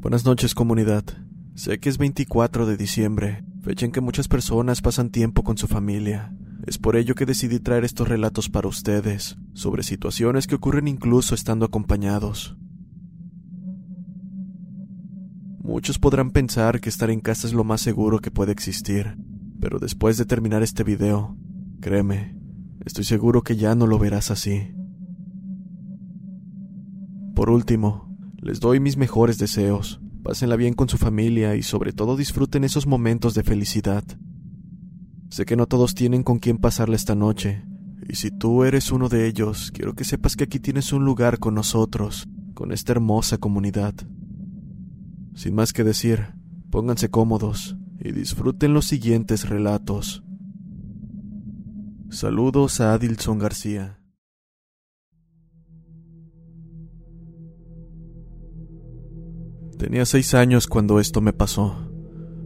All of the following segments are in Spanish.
Buenas noches comunidad. Sé que es 24 de diciembre, fecha en que muchas personas pasan tiempo con su familia. Es por ello que decidí traer estos relatos para ustedes, sobre situaciones que ocurren incluso estando acompañados. Muchos podrán pensar que estar en casa es lo más seguro que puede existir, pero después de terminar este video, créeme, estoy seguro que ya no lo verás así. Por último, les doy mis mejores deseos, pásenla bien con su familia y sobre todo disfruten esos momentos de felicidad. Sé que no todos tienen con quién pasarla esta noche, y si tú eres uno de ellos, quiero que sepas que aquí tienes un lugar con nosotros, con esta hermosa comunidad. Sin más que decir, pónganse cómodos y disfruten los siguientes relatos. Saludos a Adilson García. Tenía seis años cuando esto me pasó.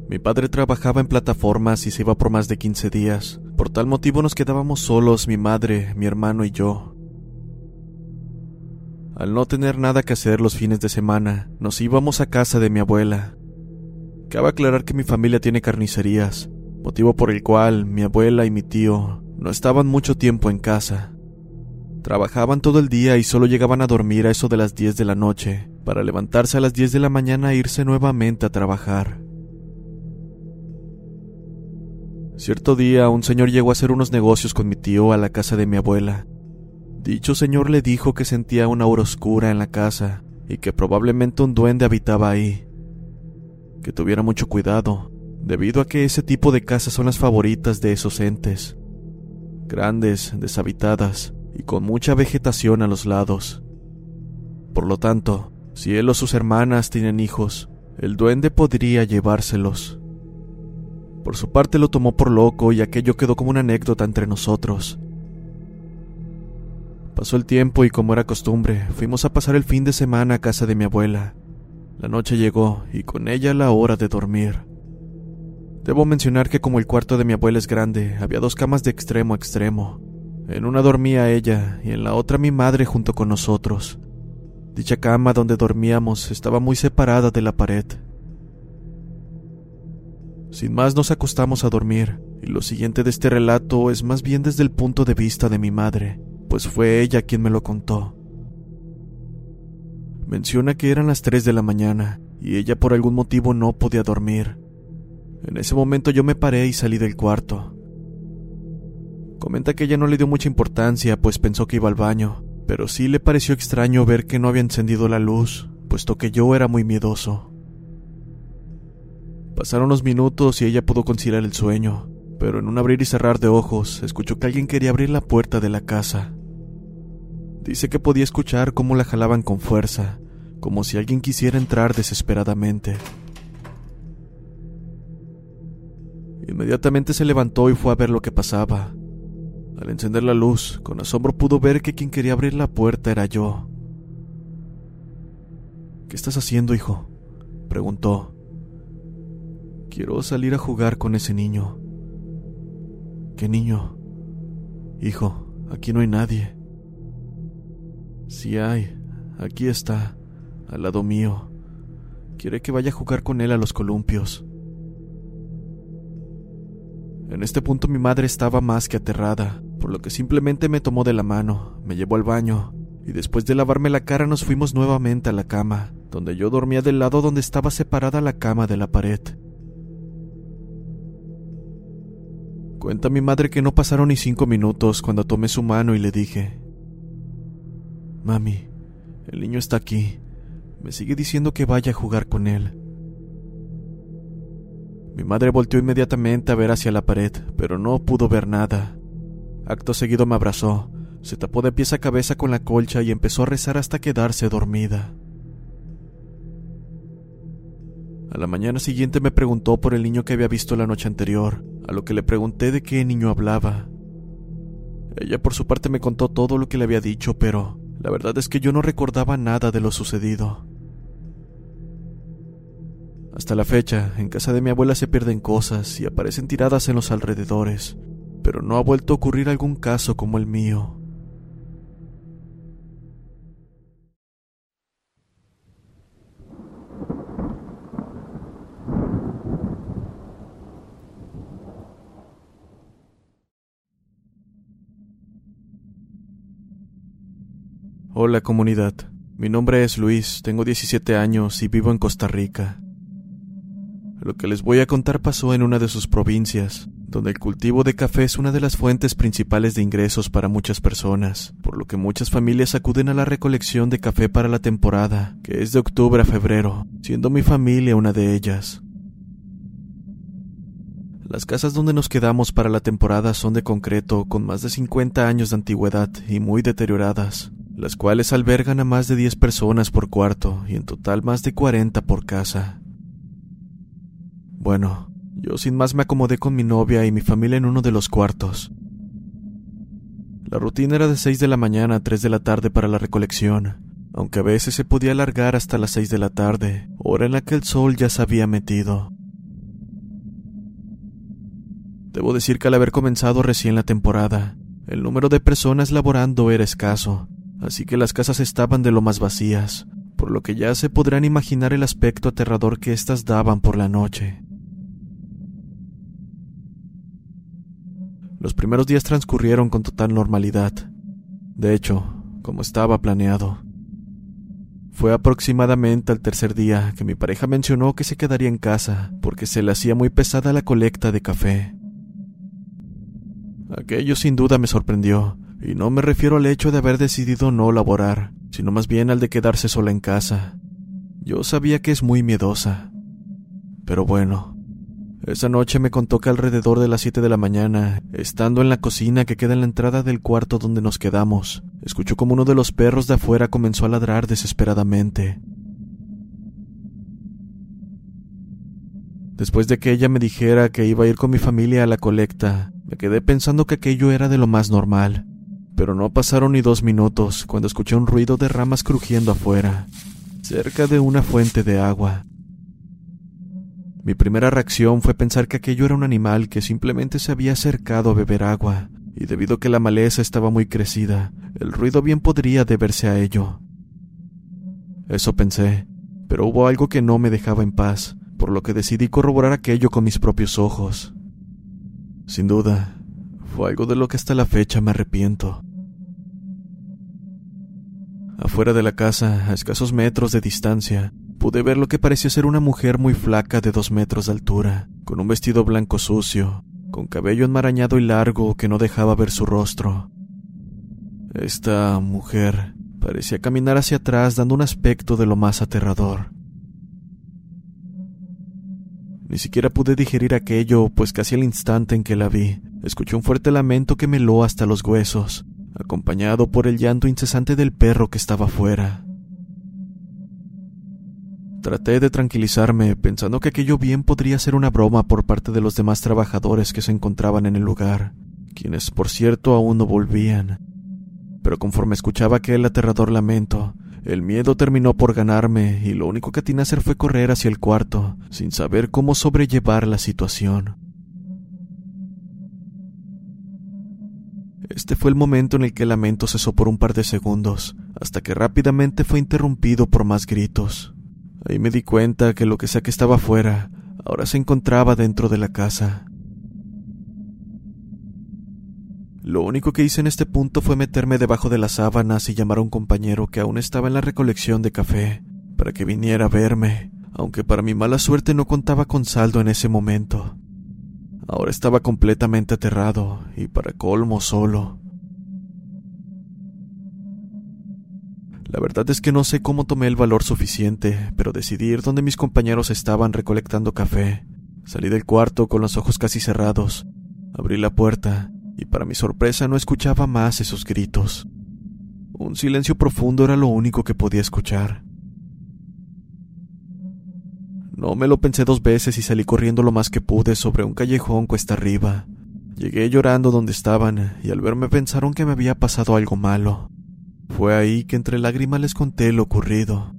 Mi padre trabajaba en plataformas y se iba por más de 15 días. Por tal motivo nos quedábamos solos, mi madre, mi hermano y yo. Al no tener nada que hacer los fines de semana, nos íbamos a casa de mi abuela. Cabe aclarar que mi familia tiene carnicerías, motivo por el cual mi abuela y mi tío no estaban mucho tiempo en casa. Trabajaban todo el día y solo llegaban a dormir a eso de las 10 de la noche, para levantarse a las 10 de la mañana e irse nuevamente a trabajar. Cierto día un señor llegó a hacer unos negocios con mi tío a la casa de mi abuela. Dicho señor le dijo que sentía una aura oscura en la casa y que probablemente un duende habitaba ahí. Que tuviera mucho cuidado, debido a que ese tipo de casas son las favoritas de esos entes. Grandes, deshabitadas y con mucha vegetación a los lados. Por lo tanto, si él o sus hermanas tienen hijos, el duende podría llevárselos. Por su parte lo tomó por loco y aquello quedó como una anécdota entre nosotros. Pasó el tiempo y como era costumbre, fuimos a pasar el fin de semana a casa de mi abuela. La noche llegó y con ella la hora de dormir. Debo mencionar que como el cuarto de mi abuela es grande, había dos camas de extremo a extremo. En una dormía ella y en la otra mi madre junto con nosotros. Dicha cama donde dormíamos estaba muy separada de la pared. Sin más nos acostamos a dormir, y lo siguiente de este relato es más bien desde el punto de vista de mi madre, pues fue ella quien me lo contó. Menciona que eran las 3 de la mañana, y ella por algún motivo no podía dormir. En ese momento yo me paré y salí del cuarto. Comenta que ella no le dio mucha importancia, pues pensó que iba al baño, pero sí le pareció extraño ver que no había encendido la luz, puesto que yo era muy miedoso. Pasaron unos minutos y ella pudo conciliar el sueño, pero en un abrir y cerrar de ojos escuchó que alguien quería abrir la puerta de la casa. Dice que podía escuchar cómo la jalaban con fuerza, como si alguien quisiera entrar desesperadamente. Inmediatamente se levantó y fue a ver lo que pasaba. Al encender la luz, con asombro pudo ver que quien quería abrir la puerta era yo. ¿Qué estás haciendo, hijo? preguntó. Quiero salir a jugar con ese niño. ¿Qué niño? Hijo, aquí no hay nadie. Sí hay, aquí está, al lado mío. Quiere que vaya a jugar con él a los columpios. En este punto mi madre estaba más que aterrada, por lo que simplemente me tomó de la mano, me llevó al baño, y después de lavarme la cara nos fuimos nuevamente a la cama, donde yo dormía del lado donde estaba separada la cama de la pared. Cuenta mi madre que no pasaron ni cinco minutos cuando tomé su mano y le dije, Mami, el niño está aquí. Me sigue diciendo que vaya a jugar con él. Mi madre volteó inmediatamente a ver hacia la pared, pero no pudo ver nada. Acto seguido me abrazó, se tapó de pies a cabeza con la colcha y empezó a rezar hasta quedarse dormida. A la mañana siguiente me preguntó por el niño que había visto la noche anterior, a lo que le pregunté de qué niño hablaba. Ella por su parte me contó todo lo que le había dicho, pero la verdad es que yo no recordaba nada de lo sucedido. Hasta la fecha, en casa de mi abuela se pierden cosas y aparecen tiradas en los alrededores, pero no ha vuelto a ocurrir algún caso como el mío. Hola comunidad, mi nombre es Luis, tengo 17 años y vivo en Costa Rica. Lo que les voy a contar pasó en una de sus provincias, donde el cultivo de café es una de las fuentes principales de ingresos para muchas personas, por lo que muchas familias acuden a la recolección de café para la temporada, que es de octubre a febrero, siendo mi familia una de ellas. Las casas donde nos quedamos para la temporada son de concreto, con más de 50 años de antigüedad y muy deterioradas, las cuales albergan a más de 10 personas por cuarto y en total más de 40 por casa. Bueno, yo sin más me acomodé con mi novia y mi familia en uno de los cuartos. La rutina era de 6 de la mañana a 3 de la tarde para la recolección, aunque a veces se podía alargar hasta las 6 de la tarde, hora en la que el sol ya se había metido. Debo decir que al haber comenzado recién la temporada, el número de personas laborando era escaso, así que las casas estaban de lo más vacías, por lo que ya se podrán imaginar el aspecto aterrador que éstas daban por la noche. Los primeros días transcurrieron con total normalidad. De hecho, como estaba planeado. Fue aproximadamente al tercer día que mi pareja mencionó que se quedaría en casa porque se le hacía muy pesada la colecta de café. Aquello sin duda me sorprendió, y no me refiero al hecho de haber decidido no laborar, sino más bien al de quedarse sola en casa. Yo sabía que es muy miedosa. Pero bueno, esa noche me contó que alrededor de las siete de la mañana, estando en la cocina que queda en la entrada del cuarto donde nos quedamos, escuchó como uno de los perros de afuera comenzó a ladrar desesperadamente. Después de que ella me dijera que iba a ir con mi familia a la colecta, me quedé pensando que aquello era de lo más normal, pero no pasaron ni dos minutos cuando escuché un ruido de ramas crujiendo afuera, cerca de una fuente de agua. Mi primera reacción fue pensar que aquello era un animal que simplemente se había acercado a beber agua, y debido a que la maleza estaba muy crecida, el ruido bien podría deberse a ello. Eso pensé, pero hubo algo que no me dejaba en paz, por lo que decidí corroborar aquello con mis propios ojos. Sin duda, fue algo de lo que hasta la fecha me arrepiento. Afuera de la casa, a escasos metros de distancia, pude ver lo que parecía ser una mujer muy flaca de dos metros de altura, con un vestido blanco sucio, con cabello enmarañado y largo que no dejaba ver su rostro. Esta mujer parecía caminar hacia atrás dando un aspecto de lo más aterrador. Ni siquiera pude digerir aquello, pues casi al instante en que la vi, escuché un fuerte lamento que me heló hasta los huesos, acompañado por el llanto incesante del perro que estaba fuera. Traté de tranquilizarme, pensando que aquello bien podría ser una broma por parte de los demás trabajadores que se encontraban en el lugar, quienes por cierto aún no volvían. Pero conforme escuchaba aquel aterrador lamento, el miedo terminó por ganarme y lo único que atiné a hacer fue correr hacia el cuarto, sin saber cómo sobrellevar la situación. Este fue el momento en el que el lamento cesó por un par de segundos, hasta que rápidamente fue interrumpido por más gritos. Ahí me di cuenta que lo que sea que estaba afuera ahora se encontraba dentro de la casa. Lo único que hice en este punto fue meterme debajo de las sábanas y llamar a un compañero que aún estaba en la recolección de café, para que viniera a verme, aunque para mi mala suerte no contaba con saldo en ese momento. Ahora estaba completamente aterrado y para colmo solo. La verdad es que no sé cómo tomé el valor suficiente, pero decidí ir donde mis compañeros estaban recolectando café. Salí del cuarto con los ojos casi cerrados, abrí la puerta y para mi sorpresa no escuchaba más esos gritos. Un silencio profundo era lo único que podía escuchar. No me lo pensé dos veces y salí corriendo lo más que pude sobre un callejón cuesta arriba. Llegué llorando donde estaban y al verme pensaron que me había pasado algo malo. Fue ahí que entre lágrimas les conté lo ocurrido.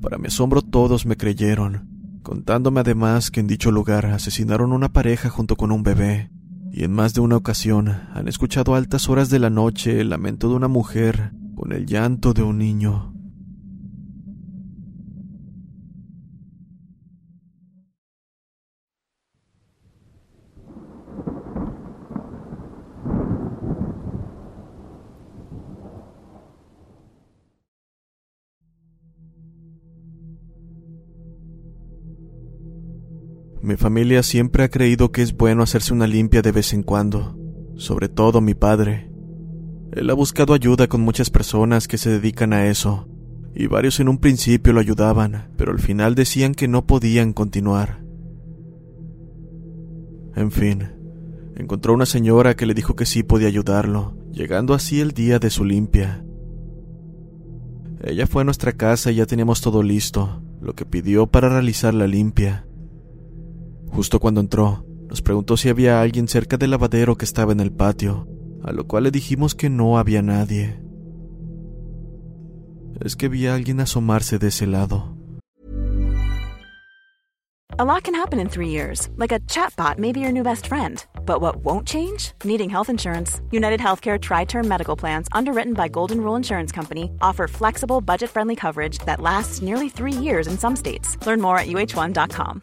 Para mi asombro todos me creyeron, contándome además que en dicho lugar asesinaron una pareja junto con un bebé, y en más de una ocasión han escuchado a altas horas de la noche el lamento de una mujer con el llanto de un niño. Mi familia siempre ha creído que es bueno hacerse una limpia de vez en cuando, sobre todo mi padre. Él ha buscado ayuda con muchas personas que se dedican a eso, y varios en un principio lo ayudaban, pero al final decían que no podían continuar. En fin, encontró una señora que le dijo que sí podía ayudarlo, llegando así el día de su limpia. Ella fue a nuestra casa y ya teníamos todo listo, lo que pidió para realizar la limpia. Justo cuando entró, nos preguntó si había alguien cerca del lavadero que estaba en el patio, a lo cual le dijimos que no había nadie. Es que vi a alguien asomarse de ese lado. A lot can happen in three years, like a chatbot may be your new best friend. But what won't change? Needing health insurance. United Healthcare Tri Term Medical Plans, underwritten by Golden Rule Insurance Company, offer flexible, budget friendly coverage that lasts nearly three years in some states. Learn more at uh1.com.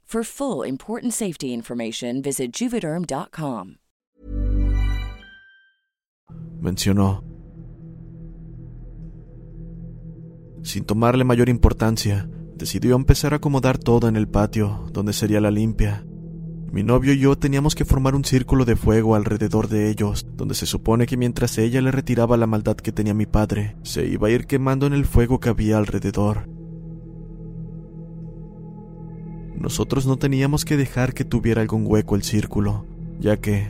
For full important safety information, visit juvederm.com. Mencionó. Sin tomarle mayor importancia, decidió empezar a acomodar todo en el patio, donde sería la limpia. Mi novio y yo teníamos que formar un círculo de fuego alrededor de ellos, donde se supone que mientras ella le retiraba la maldad que tenía mi padre, se iba a ir quemando en el fuego que había alrededor. Nosotros no teníamos que dejar que tuviera algún hueco el círculo, ya que,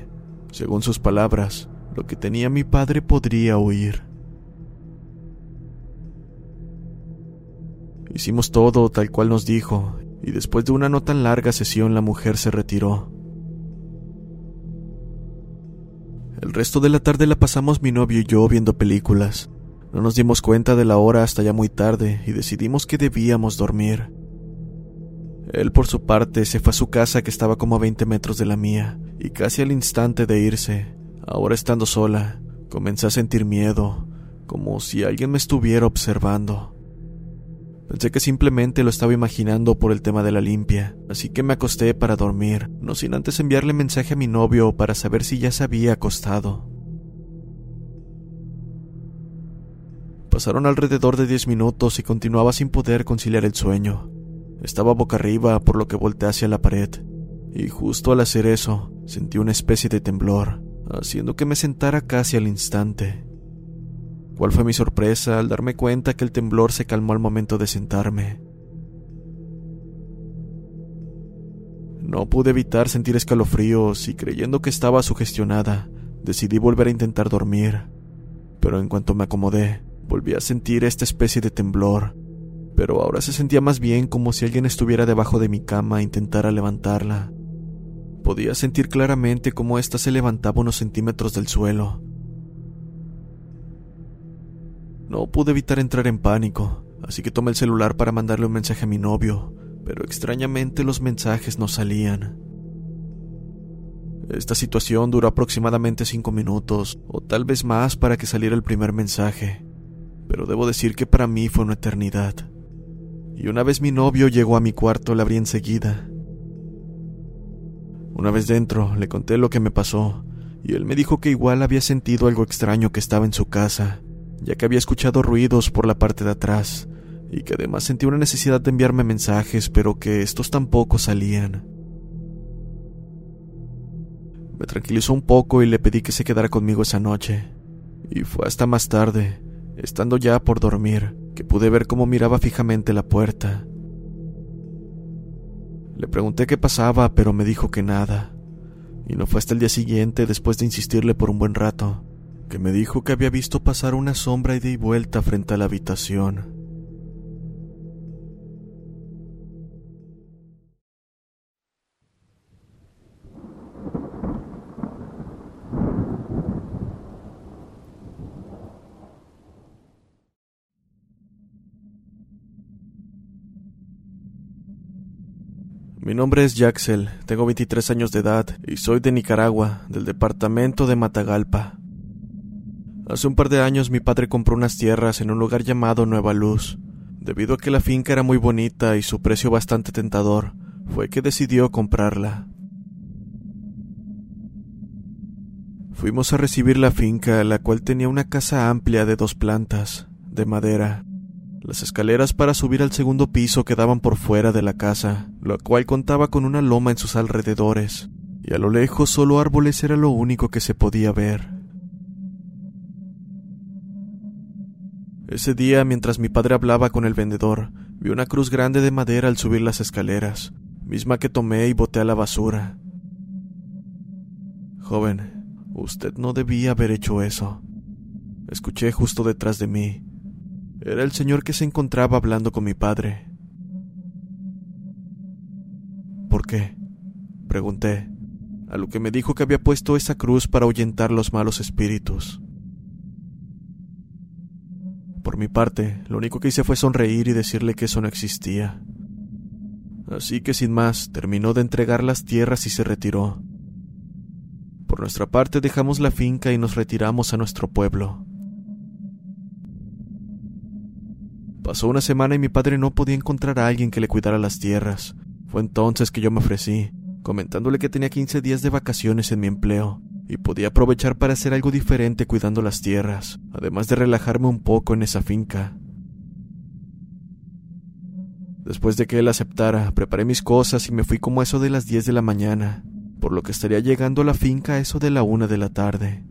según sus palabras, lo que tenía mi padre podría huir. Hicimos todo tal cual nos dijo, y después de una no tan larga sesión la mujer se retiró. El resto de la tarde la pasamos mi novio y yo viendo películas. No nos dimos cuenta de la hora hasta ya muy tarde y decidimos que debíamos dormir. Él por su parte se fue a su casa que estaba como a 20 metros de la mía, y casi al instante de irse, ahora estando sola, comencé a sentir miedo, como si alguien me estuviera observando. Pensé que simplemente lo estaba imaginando por el tema de la limpia, así que me acosté para dormir, no sin antes enviarle mensaje a mi novio para saber si ya se había acostado. Pasaron alrededor de 10 minutos y continuaba sin poder conciliar el sueño. Estaba boca arriba, por lo que volteé hacia la pared, y justo al hacer eso, sentí una especie de temblor, haciendo que me sentara casi al instante. ¿Cuál fue mi sorpresa al darme cuenta que el temblor se calmó al momento de sentarme? No pude evitar sentir escalofríos y creyendo que estaba sugestionada, decidí volver a intentar dormir. Pero en cuanto me acomodé, volví a sentir esta especie de temblor, pero ahora se sentía más bien como si alguien estuviera debajo de mi cama e intentara levantarla. Podía sentir claramente cómo ésta se levantaba unos centímetros del suelo. No pude evitar entrar en pánico, así que tomé el celular para mandarle un mensaje a mi novio, pero extrañamente los mensajes no salían. Esta situación duró aproximadamente cinco minutos, o tal vez más para que saliera el primer mensaje, pero debo decir que para mí fue una eternidad. Y una vez mi novio llegó a mi cuarto, la abrí enseguida. Una vez dentro, le conté lo que me pasó, y él me dijo que igual había sentido algo extraño que estaba en su casa, ya que había escuchado ruidos por la parte de atrás, y que además sentía una necesidad de enviarme mensajes, pero que estos tampoco salían. Me tranquilizó un poco y le pedí que se quedara conmigo esa noche. Y fue hasta más tarde, estando ya por dormir, que pude ver cómo miraba fijamente la puerta. Le pregunté qué pasaba, pero me dijo que nada. Y no fue hasta el día siguiente, después de insistirle por un buen rato, que me dijo que había visto pasar una sombra ida y vuelta frente a la habitación. Mi nombre es Jaxel, tengo 23 años de edad y soy de Nicaragua, del departamento de Matagalpa. Hace un par de años mi padre compró unas tierras en un lugar llamado Nueva Luz. Debido a que la finca era muy bonita y su precio bastante tentador, fue que decidió comprarla. Fuimos a recibir la finca, la cual tenía una casa amplia de dos plantas, de madera, las escaleras para subir al segundo piso quedaban por fuera de la casa, la cual contaba con una loma en sus alrededores, y a lo lejos solo árboles era lo único que se podía ver. Ese día, mientras mi padre hablaba con el vendedor, vi una cruz grande de madera al subir las escaleras, misma que tomé y boté a la basura. Joven, usted no debía haber hecho eso. Escuché justo detrás de mí, era el señor que se encontraba hablando con mi padre. ¿Por qué? pregunté, a lo que me dijo que había puesto esa cruz para ahuyentar los malos espíritus. Por mi parte, lo único que hice fue sonreír y decirle que eso no existía. Así que sin más, terminó de entregar las tierras y se retiró. Por nuestra parte dejamos la finca y nos retiramos a nuestro pueblo. Pasó una semana y mi padre no podía encontrar a alguien que le cuidara las tierras. Fue entonces que yo me ofrecí, comentándole que tenía 15 días de vacaciones en mi empleo y podía aprovechar para hacer algo diferente cuidando las tierras, además de relajarme un poco en esa finca. Después de que él aceptara, preparé mis cosas y me fui como eso de las 10 de la mañana, por lo que estaría llegando a la finca a eso de la una de la tarde.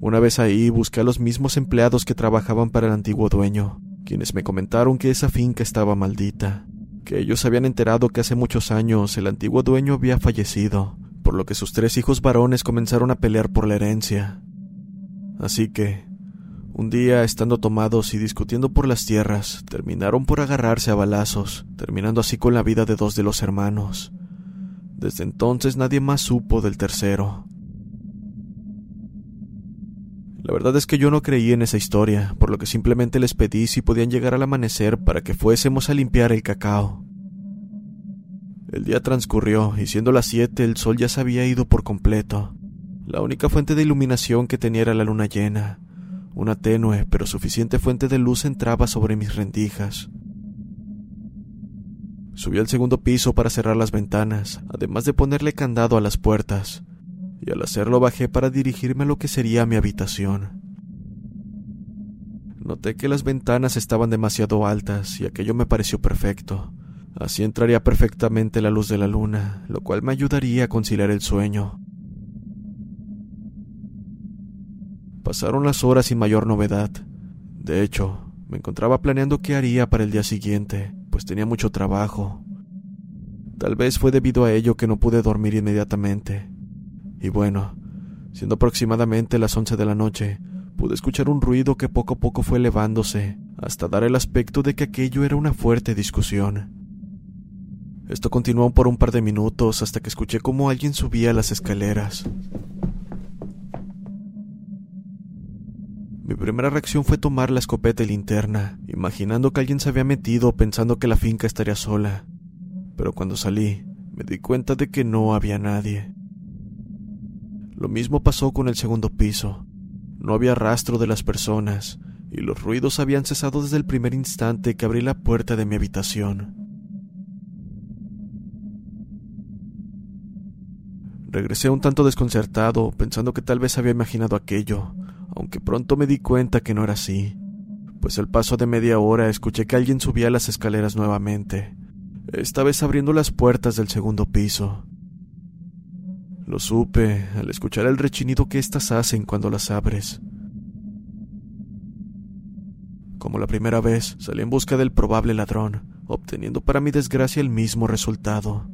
Una vez ahí busqué a los mismos empleados que trabajaban para el antiguo dueño, quienes me comentaron que esa finca estaba maldita, que ellos habían enterado que hace muchos años el antiguo dueño había fallecido, por lo que sus tres hijos varones comenzaron a pelear por la herencia. Así que, un día, estando tomados y discutiendo por las tierras, terminaron por agarrarse a balazos, terminando así con la vida de dos de los hermanos. Desde entonces nadie más supo del tercero. La verdad es que yo no creí en esa historia, por lo que simplemente les pedí si podían llegar al amanecer para que fuésemos a limpiar el cacao. El día transcurrió y siendo las siete el sol ya se había ido por completo. La única fuente de iluminación que tenía era la luna llena. Una tenue pero suficiente fuente de luz entraba sobre mis rendijas. Subí al segundo piso para cerrar las ventanas, además de ponerle candado a las puertas y al hacerlo bajé para dirigirme a lo que sería mi habitación. Noté que las ventanas estaban demasiado altas y aquello me pareció perfecto. Así entraría perfectamente la luz de la luna, lo cual me ayudaría a conciliar el sueño. Pasaron las horas sin mayor novedad. De hecho, me encontraba planeando qué haría para el día siguiente, pues tenía mucho trabajo. Tal vez fue debido a ello que no pude dormir inmediatamente. Y bueno, siendo aproximadamente las once de la noche, pude escuchar un ruido que poco a poco fue elevándose, hasta dar el aspecto de que aquello era una fuerte discusión. Esto continuó por un par de minutos hasta que escuché cómo alguien subía las escaleras. Mi primera reacción fue tomar la escopeta y linterna, imaginando que alguien se había metido pensando que la finca estaría sola. Pero cuando salí, me di cuenta de que no había nadie. Lo mismo pasó con el segundo piso. No había rastro de las personas, y los ruidos habían cesado desde el primer instante que abrí la puerta de mi habitación. Regresé un tanto desconcertado, pensando que tal vez había imaginado aquello, aunque pronto me di cuenta que no era así, pues al paso de media hora escuché que alguien subía las escaleras nuevamente, esta vez abriendo las puertas del segundo piso. Lo supe al escuchar el rechinido que éstas hacen cuando las abres. Como la primera vez, salí en busca del probable ladrón, obteniendo para mi desgracia el mismo resultado.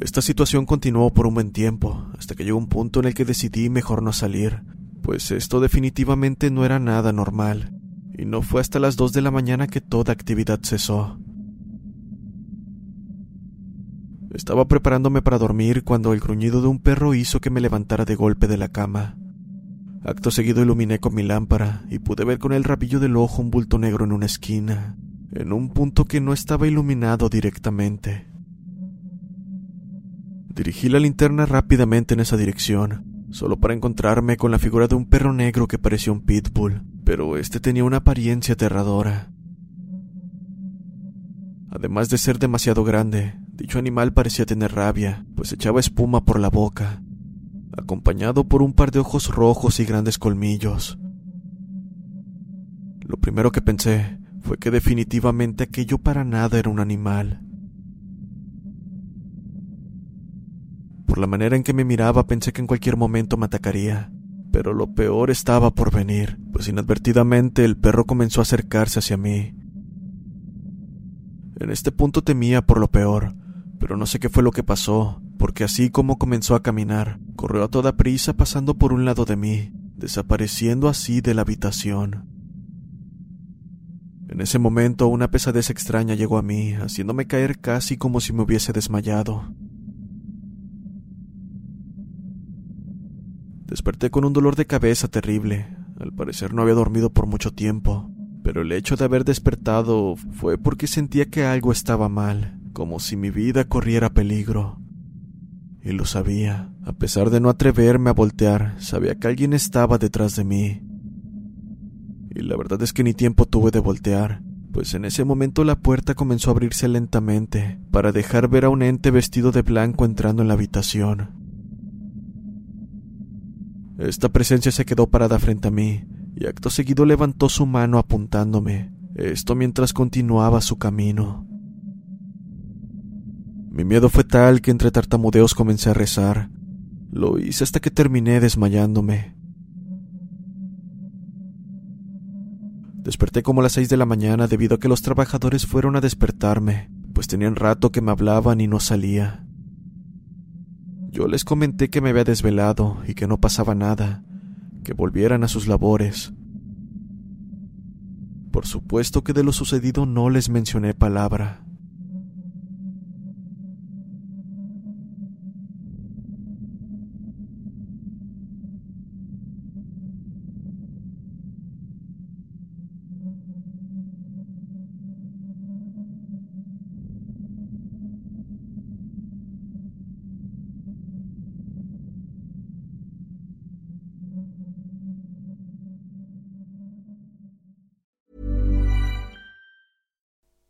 Esta situación continuó por un buen tiempo, hasta que llegó un punto en el que decidí mejor no salir, pues esto definitivamente no era nada normal, y no fue hasta las dos de la mañana que toda actividad cesó. Estaba preparándome para dormir cuando el gruñido de un perro hizo que me levantara de golpe de la cama. Acto seguido iluminé con mi lámpara y pude ver con el rabillo del ojo un bulto negro en una esquina, en un punto que no estaba iluminado directamente. Dirigí la linterna rápidamente en esa dirección, solo para encontrarme con la figura de un perro negro que parecía un pitbull, pero este tenía una apariencia aterradora. Además de ser demasiado grande, dicho animal parecía tener rabia, pues echaba espuma por la boca, acompañado por un par de ojos rojos y grandes colmillos. Lo primero que pensé fue que definitivamente aquello para nada era un animal. Por la manera en que me miraba pensé que en cualquier momento me atacaría, pero lo peor estaba por venir, pues inadvertidamente el perro comenzó a acercarse hacia mí. En este punto temía por lo peor, pero no sé qué fue lo que pasó, porque así como comenzó a caminar, corrió a toda prisa pasando por un lado de mí, desapareciendo así de la habitación. En ese momento una pesadez extraña llegó a mí, haciéndome caer casi como si me hubiese desmayado. Desperté con un dolor de cabeza terrible. Al parecer no había dormido por mucho tiempo, pero el hecho de haber despertado fue porque sentía que algo estaba mal, como si mi vida corriera peligro. Y lo sabía. A pesar de no atreverme a voltear, sabía que alguien estaba detrás de mí. Y la verdad es que ni tiempo tuve de voltear, pues en ese momento la puerta comenzó a abrirse lentamente, para dejar ver a un ente vestido de blanco entrando en la habitación. Esta presencia se quedó parada frente a mí, y acto seguido levantó su mano apuntándome, esto mientras continuaba su camino. Mi miedo fue tal que entre tartamudeos comencé a rezar. Lo hice hasta que terminé desmayándome. Desperté como a las seis de la mañana debido a que los trabajadores fueron a despertarme, pues tenían rato que me hablaban y no salía. Yo les comenté que me había desvelado y que no pasaba nada, que volvieran a sus labores. Por supuesto que de lo sucedido no les mencioné palabra.